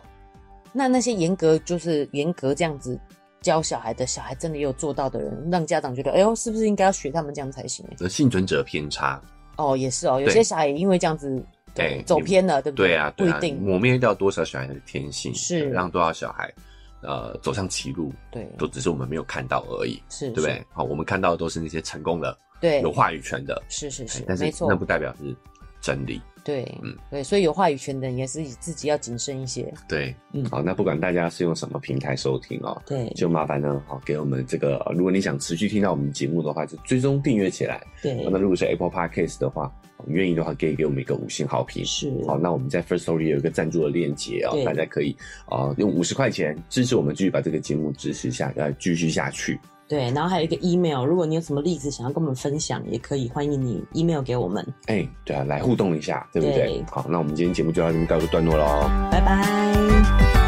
那那些严格就是严格这样子教小孩的小孩，真的也有做到的人，让家长觉得，哎呦，是不是应该要学他们这样才行？这幸存者偏差。哦，也是哦，有些小孩因为这样子对走偏了，对不对？对啊，不一定抹灭掉多少小孩的天性，是让多少小孩。呃，走向歧路，对，都只是我们没有看到而已，是，对不对？好，我们看到的都是那些成功的，对，有话语权的，是是是，但是那不代表是真理，对，嗯，对，所以有话语权的人也是自己要谨慎一些，对，嗯，好，那不管大家是用什么平台收听哦，对，就麻烦呢，好，给我们这个，如果你想持续听到我们节目的话，就追踪订阅起来，对，那如果是 Apple Podcast 的话。愿意的话，可以给我们一个五星好评。是，好，那我们在 First Story 有一个赞助的链接啊，大家可以啊、呃、用五十块钱支持我们，继续把这个节目支持下，呃，继续下去。对，然后还有一个 email，如果你有什么例子想要跟我们分享，也可以欢迎你 email 给我们。哎、欸，对啊，来互动一下，对不对？对，好，那我们今天节目就到这边告一个段落喽，拜拜。